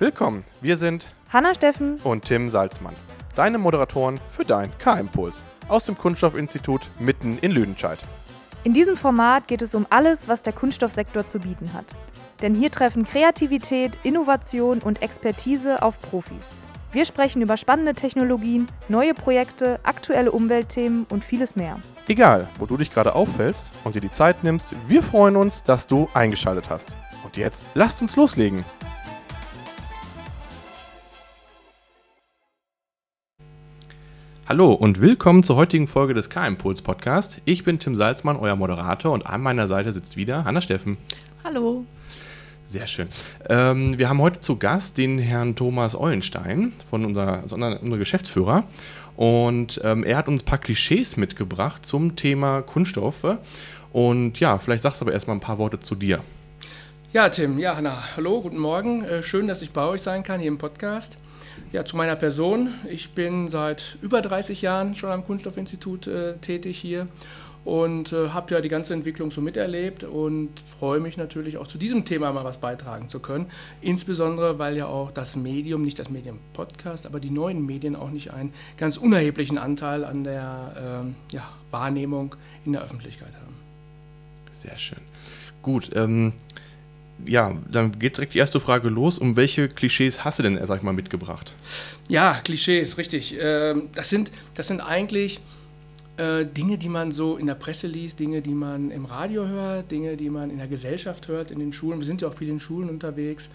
Willkommen, wir sind Hanna Steffen und Tim Salzmann, deine Moderatoren für dein K-Impuls aus dem Kunststoffinstitut mitten in Lüdenscheid. In diesem Format geht es um alles, was der Kunststoffsektor zu bieten hat. Denn hier treffen Kreativität, Innovation und Expertise auf Profis. Wir sprechen über spannende Technologien, neue Projekte, aktuelle Umweltthemen und vieles mehr. Egal, wo du dich gerade auffällst und dir die Zeit nimmst, wir freuen uns, dass du eingeschaltet hast. Und jetzt lasst uns loslegen. Hallo und willkommen zur heutigen Folge des K-Impuls Podcast. Ich bin Tim Salzmann, euer Moderator und an meiner Seite sitzt wieder Hanna Steffen. Hallo. Sehr schön. Ähm, wir haben heute zu Gast den Herrn Thomas Eulenstein von unserer, also unser Geschäftsführer. Und ähm, er hat uns ein paar Klischees mitgebracht zum Thema Kunststoffe. Und ja, vielleicht sagst du aber erstmal ein paar Worte zu dir. Ja, Tim, ja, Hanna, hallo, guten Morgen. Äh, schön, dass ich bei euch sein kann hier im Podcast. Ja, zu meiner Person. Ich bin seit über 30 Jahren schon am Kunststoffinstitut äh, tätig hier und äh, habe ja die ganze Entwicklung so miterlebt und freue mich natürlich auch zu diesem Thema mal was beitragen zu können. Insbesondere, weil ja auch das Medium, nicht das Medium Podcast, aber die neuen Medien auch nicht einen ganz unerheblichen Anteil an der äh, ja, Wahrnehmung in der Öffentlichkeit haben. Sehr schön. Gut, ähm, ja, dann geht direkt die erste Frage los. Um welche Klischees hast du denn, sag ich mal, mitgebracht? Ja, Klischees, richtig. Ähm, das, sind, das sind eigentlich äh, Dinge, die man so in der Presse liest, Dinge, die man im Radio hört, Dinge, die man in der Gesellschaft hört, in den Schulen. Wir sind ja auch viel in Schulen unterwegs.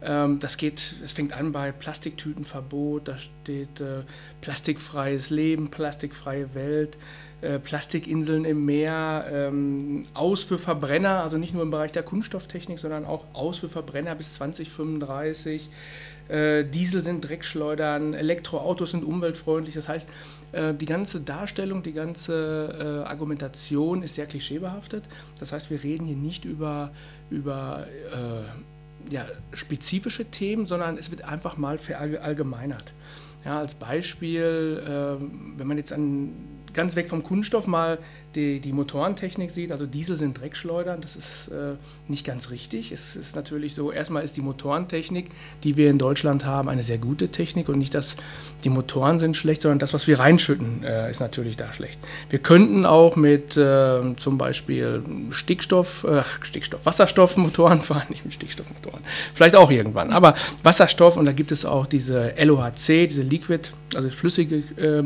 Ähm, das geht, es fängt an bei Plastiktütenverbot, da steht äh, plastikfreies Leben, plastikfreie Welt. Äh, Plastikinseln im Meer, ähm, aus für Verbrenner, also nicht nur im Bereich der Kunststofftechnik, sondern auch aus für Verbrenner bis 2035. Äh, Diesel sind Dreckschleudern, Elektroautos sind umweltfreundlich. Das heißt, äh, die ganze Darstellung, die ganze äh, Argumentation ist sehr klischeebehaftet. Das heißt, wir reden hier nicht über, über ja, spezifische Themen, sondern es wird einfach mal verallgemeinert. Ja, als Beispiel, wenn man jetzt an ganz weg vom Kunststoff mal die, die Motorentechnik sieht, also Diesel sind Dreckschleudern, das ist äh, nicht ganz richtig. Es ist natürlich so, erstmal ist die Motorentechnik, die wir in Deutschland haben, eine sehr gute Technik und nicht, dass die Motoren sind schlecht, sondern das, was wir reinschütten, äh, ist natürlich da schlecht. Wir könnten auch mit äh, zum Beispiel Stickstoff, äh, Stickstoff, Wasserstoffmotoren fahren, nicht mit Stickstoffmotoren, vielleicht auch irgendwann, aber Wasserstoff und da gibt es auch diese LOHC, diese Liquid, also flüssige äh,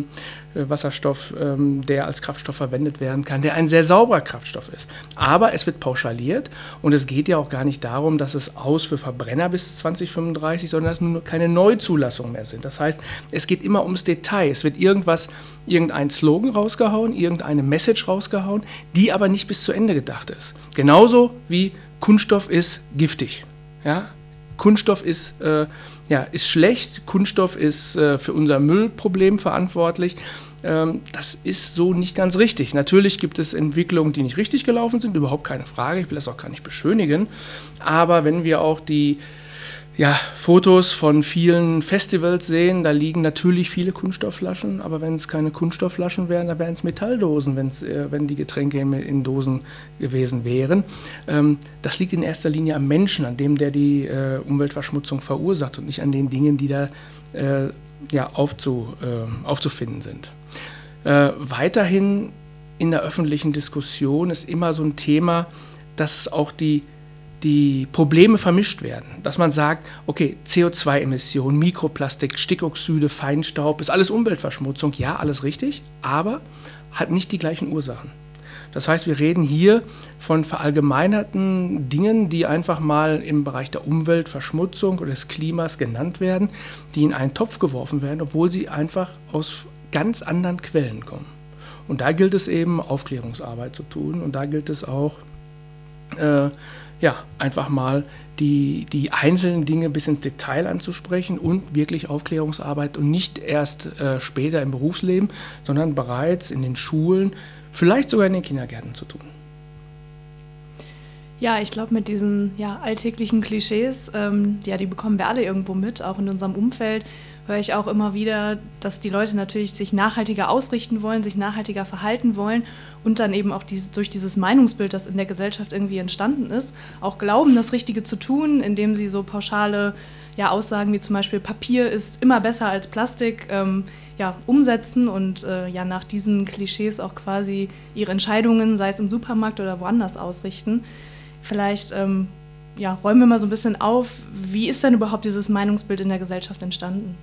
Wasserstoff, ähm, der als Kraftstoff verwendet werden kann, der ein sehr sauberer Kraftstoff ist. Aber es wird pauschaliert und es geht ja auch gar nicht darum, dass es aus für Verbrenner bis 2035, sondern dass nur keine Neuzulassungen mehr sind. Das heißt, es geht immer ums Detail. Es wird irgendwas, irgendein Slogan rausgehauen, irgendeine Message rausgehauen, die aber nicht bis zu Ende gedacht ist. Genauso wie Kunststoff ist giftig. Ja? Kunststoff ist, äh, ja, ist schlecht, Kunststoff ist äh, für unser Müllproblem verantwortlich. Ähm, das ist so nicht ganz richtig. Natürlich gibt es Entwicklungen, die nicht richtig gelaufen sind, überhaupt keine Frage. Ich will das auch gar nicht beschönigen. Aber wenn wir auch die ja, Fotos von vielen Festivals sehen, da liegen natürlich viele Kunststoffflaschen, aber wenn es keine Kunststoffflaschen wären, dann wären es Metalldosen, äh, wenn die Getränke in, in Dosen gewesen wären. Ähm, das liegt in erster Linie am Menschen, an dem, der die äh, Umweltverschmutzung verursacht und nicht an den Dingen, die da äh, ja, aufzu, äh, aufzufinden sind. Äh, weiterhin in der öffentlichen Diskussion ist immer so ein Thema, dass auch die, die Probleme vermischt werden. Dass man sagt, okay, CO2-Emissionen, Mikroplastik, Stickoxide, Feinstaub, ist alles Umweltverschmutzung. Ja, alles richtig, aber hat nicht die gleichen Ursachen. Das heißt, wir reden hier von verallgemeinerten Dingen, die einfach mal im Bereich der Umweltverschmutzung oder des Klimas genannt werden, die in einen Topf geworfen werden, obwohl sie einfach aus ganz anderen Quellen kommen. Und da gilt es eben, Aufklärungsarbeit zu tun. Und da gilt es auch, äh, ja, einfach mal die, die einzelnen Dinge bis ins Detail anzusprechen und wirklich Aufklärungsarbeit und nicht erst äh, später im Berufsleben, sondern bereits in den Schulen, vielleicht sogar in den Kindergärten zu tun. Ja, ich glaube, mit diesen ja, alltäglichen Klischees, ähm, ja, die bekommen wir alle irgendwo mit, auch in unserem Umfeld, höre ich auch immer wieder, dass die Leute natürlich sich nachhaltiger ausrichten wollen, sich nachhaltiger verhalten wollen und dann eben auch dieses, durch dieses Meinungsbild, das in der Gesellschaft irgendwie entstanden ist, auch glauben, das Richtige zu tun, indem sie so pauschale ja, Aussagen wie zum Beispiel Papier ist immer besser als Plastik ähm, ja, umsetzen und äh, ja nach diesen Klischees auch quasi ihre Entscheidungen, sei es im Supermarkt oder woanders, ausrichten. Vielleicht ähm, ja, räumen wir mal so ein bisschen auf, wie ist denn überhaupt dieses Meinungsbild in der Gesellschaft entstanden?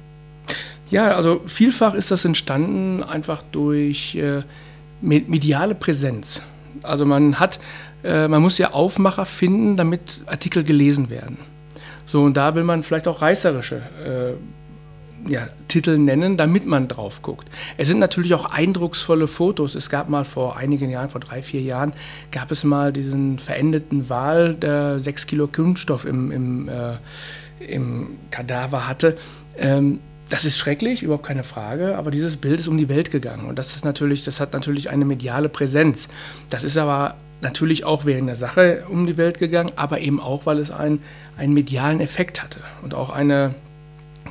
Ja, also vielfach ist das entstanden einfach durch äh, mediale Präsenz. Also man hat, äh, man muss ja Aufmacher finden, damit Artikel gelesen werden. So, und da will man vielleicht auch reißerische äh, ja, Titel nennen, damit man drauf guckt. Es sind natürlich auch eindrucksvolle Fotos. Es gab mal vor einigen Jahren, vor drei, vier Jahren, gab es mal diesen verendeten Wal, der sechs Kilo Kunststoff im, im, äh, im Kadaver hatte. Ähm, das ist schrecklich, überhaupt keine Frage, aber dieses Bild ist um die Welt gegangen und das ist natürlich, das hat natürlich eine mediale Präsenz. Das ist aber natürlich auch wegen der Sache um die Welt gegangen, aber eben auch, weil es einen, einen medialen Effekt hatte und auch eine,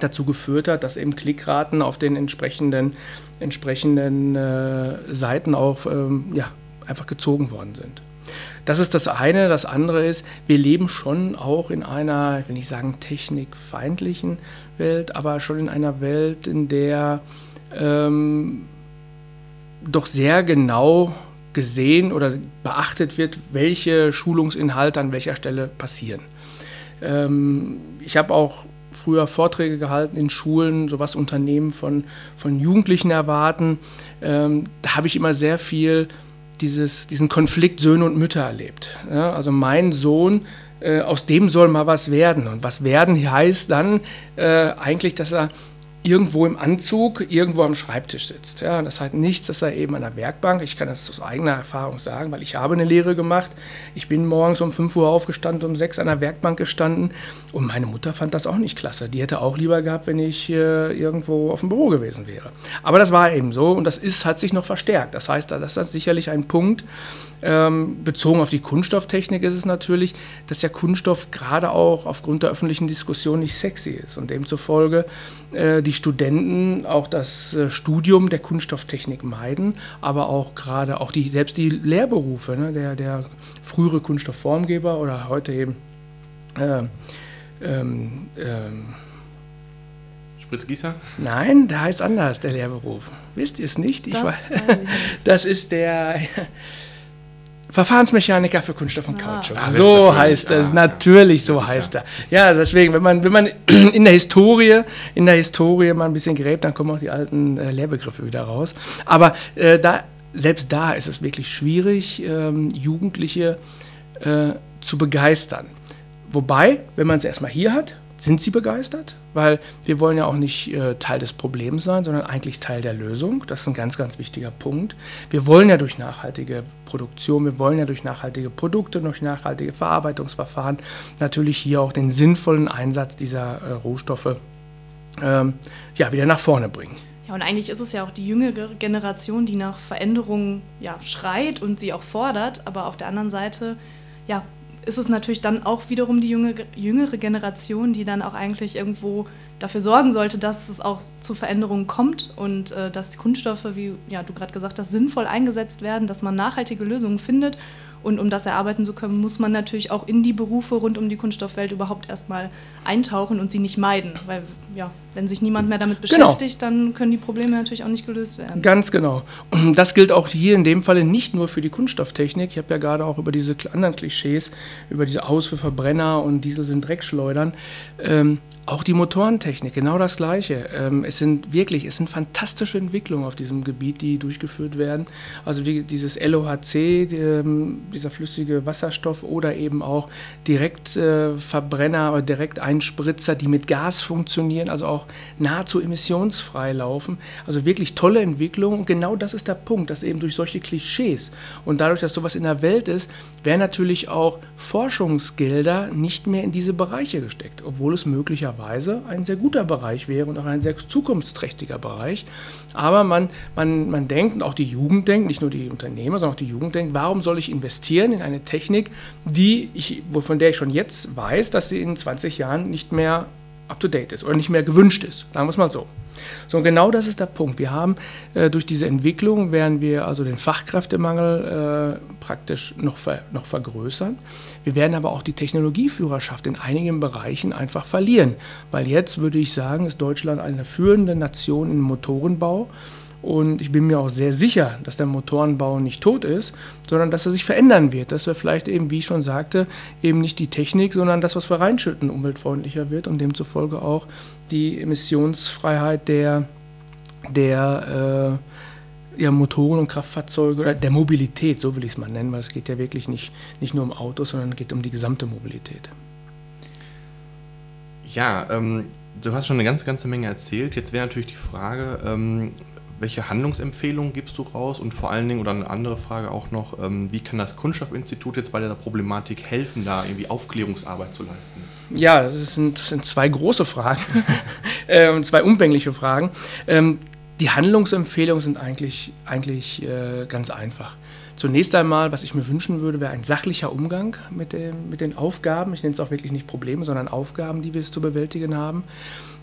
dazu geführt hat, dass eben Klickraten auf den entsprechenden, entsprechenden äh, Seiten auch ähm, ja, einfach gezogen worden sind. Das ist das eine. Das andere ist, wir leben schon auch in einer, ich will nicht sagen technikfeindlichen Welt, aber schon in einer Welt, in der ähm, doch sehr genau gesehen oder beachtet wird, welche Schulungsinhalte an welcher Stelle passieren. Ähm, ich habe auch früher Vorträge gehalten in Schulen, so was Unternehmen von, von Jugendlichen erwarten. Ähm, da habe ich immer sehr viel dieses, diesen Konflikt Söhne und Mütter erlebt. Ja, also mein Sohn, äh, aus dem soll mal was werden. Und was werden heißt dann äh, eigentlich, dass er irgendwo im Anzug, irgendwo am Schreibtisch sitzt. Ja, das heißt nichts, dass er eben an der Werkbank, ich kann das aus eigener Erfahrung sagen, weil ich habe eine Lehre gemacht. Ich bin morgens um 5 Uhr aufgestanden, um 6 an der Werkbank gestanden und meine Mutter fand das auch nicht klasse. Die hätte auch lieber gehabt, wenn ich äh, irgendwo auf dem Büro gewesen wäre. Aber das war eben so und das ist, hat sich noch verstärkt. Das heißt, das ist sicherlich ein Punkt, ähm, bezogen auf die Kunststofftechnik ist es natürlich, dass ja Kunststoff gerade auch aufgrund der öffentlichen Diskussion nicht sexy ist und demzufolge äh, die Studenten auch das äh, Studium der Kunststofftechnik meiden, aber auch gerade auch die, selbst die Lehrberufe, ne, der, der frühere Kunststoffformgeber oder heute eben äh, ähm, ähm, Spritzgießer? Nein, der heißt anders, der Lehrberuf. Wisst ihr es nicht? Ich das, weiß, das ist der Verfahrensmechaniker für Kunststoff und ah. Kautschuk. Ah, so heißt er, ah, natürlich so heißt er. Ja, deswegen, wenn man, wenn man in der Historie, in der Historie mal ein bisschen gräbt, dann kommen auch die alten äh, Lehrbegriffe wieder raus. Aber äh, da, selbst da ist es wirklich schwierig, ähm, Jugendliche äh, zu begeistern. Wobei, wenn man es erstmal hier hat, sind sie begeistert, weil wir wollen ja auch nicht äh, Teil des Problems sein, sondern eigentlich Teil der Lösung. Das ist ein ganz, ganz wichtiger Punkt. Wir wollen ja durch nachhaltige Produktion, wir wollen ja durch nachhaltige Produkte, durch nachhaltige Verarbeitungsverfahren natürlich hier auch den sinnvollen Einsatz dieser äh, Rohstoffe ähm, ja, wieder nach vorne bringen. Ja, und eigentlich ist es ja auch die jüngere Generation, die nach Veränderungen ja, schreit und sie auch fordert, aber auf der anderen Seite ja, ist es natürlich dann auch wiederum die junge, jüngere Generation, die dann auch eigentlich irgendwo dafür sorgen sollte, dass es auch zu Veränderungen kommt und äh, dass die Kunststoffe, wie ja, du gerade gesagt hast, sinnvoll eingesetzt werden, dass man nachhaltige Lösungen findet und um das erarbeiten zu können, muss man natürlich auch in die Berufe rund um die Kunststoffwelt überhaupt erstmal eintauchen und sie nicht meiden. Weil, ja, wenn sich niemand mehr damit genau. beschäftigt, genau. dann können die Probleme natürlich auch nicht gelöst werden. Ganz genau. Und das gilt auch hier in dem Falle nicht nur für die Kunststofftechnik. Ich habe ja gerade auch über diese anderen Klischees, über diese Aus für Verbrenner und Diesel sind Dreckschleudern. Ähm, auch die Motorentechnik, genau das Gleiche. Ähm, es sind wirklich, es sind fantastische Entwicklungen auf diesem Gebiet, die durchgeführt werden. Also die, dieses LOHC, die, ähm, dieser flüssige Wasserstoff oder eben auch Direktverbrenner äh, oder Direkteinspritzer, die mit Gas funktionieren funktionieren, also auch nahezu emissionsfrei laufen. Also wirklich tolle Entwicklung. Und genau das ist der Punkt, dass eben durch solche Klischees und dadurch, dass sowas in der Welt ist, werden natürlich auch Forschungsgelder nicht mehr in diese Bereiche gesteckt, obwohl es möglicherweise ein sehr guter Bereich wäre und auch ein sehr zukunftsträchtiger Bereich. Aber man, man, man denkt, und auch die Jugend denkt, nicht nur die Unternehmer, sondern auch die Jugend denkt, warum soll ich investieren in eine Technik, die ich, von der ich schon jetzt weiß, dass sie in 20 Jahren nicht mehr up-to-date ist oder nicht mehr gewünscht ist. Sagen wir es mal so. So, und genau das ist der Punkt. Wir haben äh, durch diese Entwicklung, werden wir also den Fachkräftemangel äh, praktisch noch, ver, noch vergrößern. Wir werden aber auch die Technologieführerschaft in einigen Bereichen einfach verlieren, weil jetzt würde ich sagen, ist Deutschland eine führende Nation im Motorenbau. Und ich bin mir auch sehr sicher, dass der Motorenbau nicht tot ist, sondern dass er sich verändern wird. Dass wir vielleicht eben, wie ich schon sagte, eben nicht die Technik, sondern das, was wir reinschütten, umweltfreundlicher wird und demzufolge auch die Emissionsfreiheit der, der äh, ja, Motoren und Kraftfahrzeuge oder der Mobilität, so will ich es mal nennen, weil es geht ja wirklich nicht, nicht nur um Autos, sondern es geht um die gesamte Mobilität. Ja, ähm, du hast schon eine ganze, ganze Menge erzählt. Jetzt wäre natürlich die Frage, ähm, welche Handlungsempfehlungen gibst du raus? Und vor allen Dingen, oder eine andere Frage auch noch, ähm, wie kann das Kunststoffinstitut jetzt bei der Problematik helfen, da irgendwie Aufklärungsarbeit zu leisten? Ja, das sind, das sind zwei große Fragen, äh, zwei umfängliche Fragen. Ähm, die Handlungsempfehlungen sind eigentlich, eigentlich äh, ganz einfach. Zunächst einmal, was ich mir wünschen würde, wäre ein sachlicher Umgang mit, dem, mit den Aufgaben. Ich nenne es auch wirklich nicht Probleme, sondern Aufgaben, die wir es zu bewältigen haben.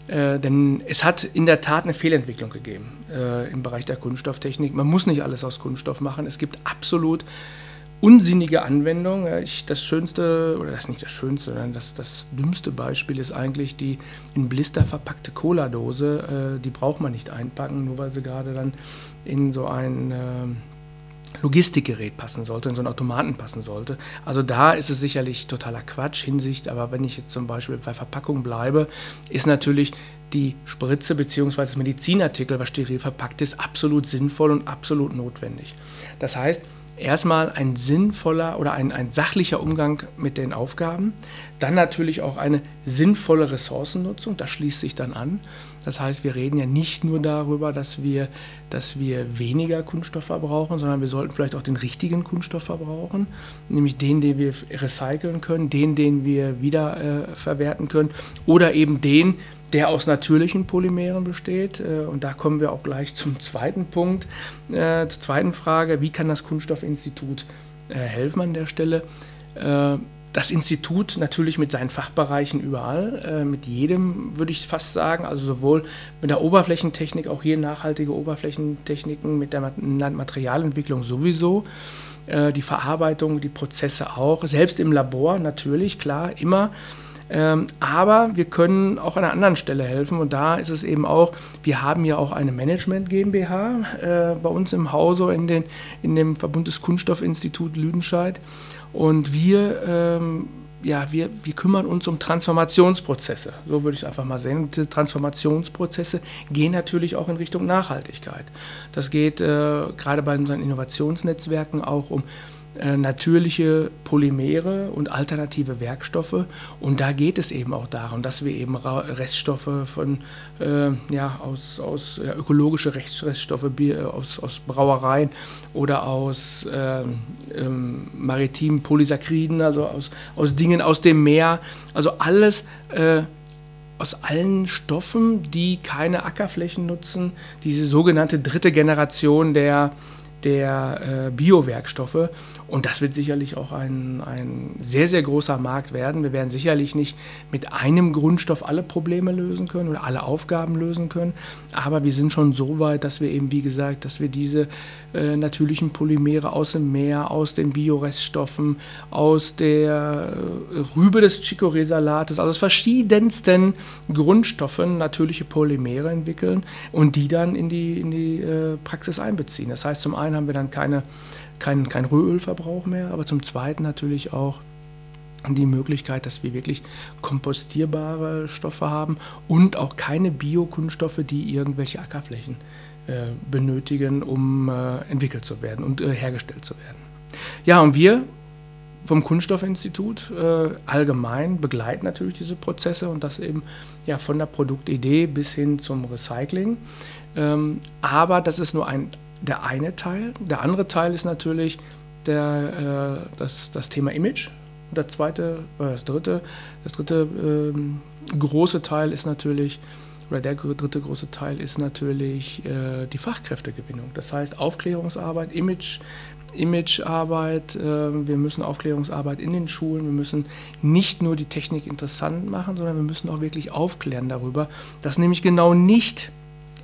Äh, denn es hat in der Tat eine Fehlentwicklung gegeben äh, im Bereich der Kunststofftechnik. Man muss nicht alles aus Kunststoff machen. Es gibt absolut unsinnige Anwendungen. Ich, das schönste, oder das ist nicht das schönste, sondern das, das dümmste Beispiel ist eigentlich die in Blister verpackte Cola-Dose. Äh, die braucht man nicht einpacken, nur weil sie gerade dann in so ein ähm, Logistikgerät passen sollte, in so einen Automaten passen sollte. Also da ist es sicherlich totaler Quatsch Hinsicht, aber wenn ich jetzt zum Beispiel bei Verpackung bleibe, ist natürlich die Spritze bzw. das Medizinartikel, was steril verpackt ist, absolut sinnvoll und absolut notwendig. Das heißt, erstmal ein sinnvoller oder ein, ein sachlicher Umgang mit den Aufgaben, dann natürlich auch eine sinnvolle Ressourcennutzung, das schließt sich dann an. Das heißt, wir reden ja nicht nur darüber, dass wir, dass wir weniger Kunststoff verbrauchen, sondern wir sollten vielleicht auch den richtigen Kunststoff verbrauchen, nämlich den, den wir recyceln können, den, den wir wiederverwerten äh, können. Oder eben den, der aus natürlichen Polymeren besteht. Äh, und da kommen wir auch gleich zum zweiten Punkt, äh, zur zweiten Frage, wie kann das Kunststoffinstitut äh, helfen an der Stelle? Äh, das Institut natürlich mit seinen Fachbereichen überall, äh, mit jedem würde ich fast sagen, also sowohl mit der Oberflächentechnik, auch hier nachhaltige Oberflächentechniken, mit der Materialentwicklung sowieso, äh, die Verarbeitung, die Prozesse auch, selbst im Labor natürlich, klar, immer ähm, aber wir können auch an einer anderen Stelle helfen und da ist es eben auch, wir haben ja auch eine Management GmbH äh, bei uns im Hause in, den, in dem Verbund des Kunststoffinstitut Lüdenscheid und wir ähm, ja, wir, wir kümmern uns um Transformationsprozesse. So würde ich es einfach mal sehen. Und diese Transformationsprozesse gehen natürlich auch in Richtung Nachhaltigkeit. Das geht äh, gerade bei unseren Innovationsnetzwerken auch um natürliche Polymere und alternative Werkstoffe. Und da geht es eben auch darum, dass wir eben Reststoffe von, äh, ja, aus, aus ja, ökologische Reststoffe Bier, aus, aus Brauereien oder aus äh, ähm, maritimen Polysacchariden, also aus, aus Dingen aus dem Meer, also alles äh, aus allen Stoffen, die keine Ackerflächen nutzen, diese sogenannte dritte Generation der, der äh, Biowerkstoffe. Und das wird sicherlich auch ein, ein sehr, sehr großer Markt werden. Wir werden sicherlich nicht mit einem Grundstoff alle Probleme lösen können oder alle Aufgaben lösen können. Aber wir sind schon so weit, dass wir eben, wie gesagt, dass wir diese äh, natürlichen Polymere aus dem Meer, aus den Bioreststoffen, aus der äh, Rübe des Chicorée-Salates, also aus verschiedensten Grundstoffen natürliche Polymere entwickeln und die dann in die, in die äh, Praxis einbeziehen. Das heißt, zum einen haben wir dann keine kein, kein Rohölverbrauch mehr, aber zum Zweiten natürlich auch die Möglichkeit, dass wir wirklich kompostierbare Stoffe haben und auch keine Biokunststoffe, die irgendwelche Ackerflächen äh, benötigen, um äh, entwickelt zu werden und äh, hergestellt zu werden. Ja, und wir vom Kunststoffinstitut äh, allgemein begleiten natürlich diese Prozesse und das eben ja von der Produktidee bis hin zum Recycling. Ähm, aber das ist nur ein, der eine Teil. Der andere Teil ist natürlich der, äh, das, das Thema Image. Der zweite, oder das dritte, das dritte ähm, große Teil ist natürlich, oder der dritte große Teil ist natürlich äh, die Fachkräftegewinnung. Das heißt Aufklärungsarbeit, Image, Imagearbeit, äh, wir müssen Aufklärungsarbeit in den Schulen, wir müssen nicht nur die Technik interessant machen, sondern wir müssen auch wirklich aufklären darüber, dass nämlich genau nicht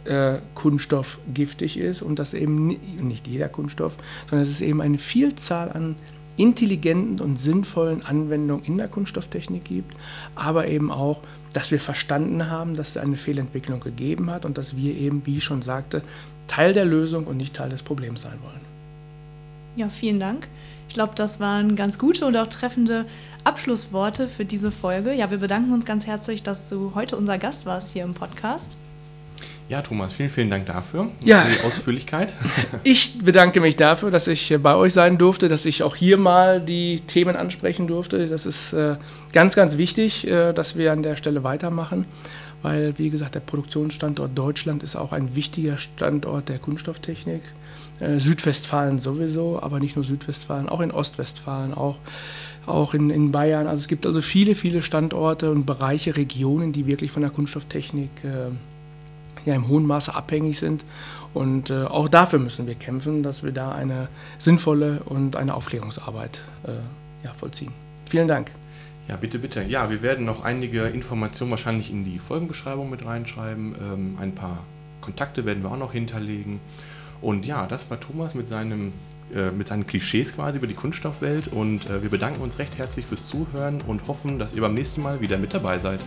äh, Kunststoff giftig ist und dass eben nicht jeder Kunststoff, sondern dass es eben eine Vielzahl an intelligenten und sinnvollen Anwendungen in der Kunststofftechnik gibt, aber eben auch, dass wir verstanden haben, dass es eine Fehlentwicklung gegeben hat und dass wir eben, wie ich schon sagte, Teil der Lösung und nicht Teil des Problems sein wollen. Ja, vielen Dank. Ich glaube, das waren ganz gute und auch treffende Abschlussworte für diese Folge. Ja, wir bedanken uns ganz herzlich, dass du heute unser Gast warst hier im Podcast. Ja, Thomas, vielen, vielen Dank dafür. Ja. Für die Ausführlichkeit. Ich bedanke mich dafür, dass ich bei euch sein durfte, dass ich auch hier mal die Themen ansprechen durfte. Das ist äh, ganz, ganz wichtig, äh, dass wir an der Stelle weitermachen, weil, wie gesagt, der Produktionsstandort Deutschland ist auch ein wichtiger Standort der Kunststofftechnik. Äh, Südwestfalen sowieso, aber nicht nur Südwestfalen, auch in Ostwestfalen, auch, auch in, in Bayern. Also es gibt also viele, viele Standorte und Bereiche, Regionen, die wirklich von der Kunststofftechnik ja im hohen Maße abhängig sind. Und äh, auch dafür müssen wir kämpfen, dass wir da eine sinnvolle und eine Aufklärungsarbeit äh, ja, vollziehen. Vielen Dank. Ja, bitte, bitte. Ja, wir werden noch einige Informationen wahrscheinlich in die Folgenbeschreibung mit reinschreiben. Ähm, ein paar Kontakte werden wir auch noch hinterlegen. Und ja, das war Thomas mit, seinem, äh, mit seinen Klischees quasi über die Kunststoffwelt. Und äh, wir bedanken uns recht herzlich fürs Zuhören und hoffen, dass ihr beim nächsten Mal wieder mit dabei seid.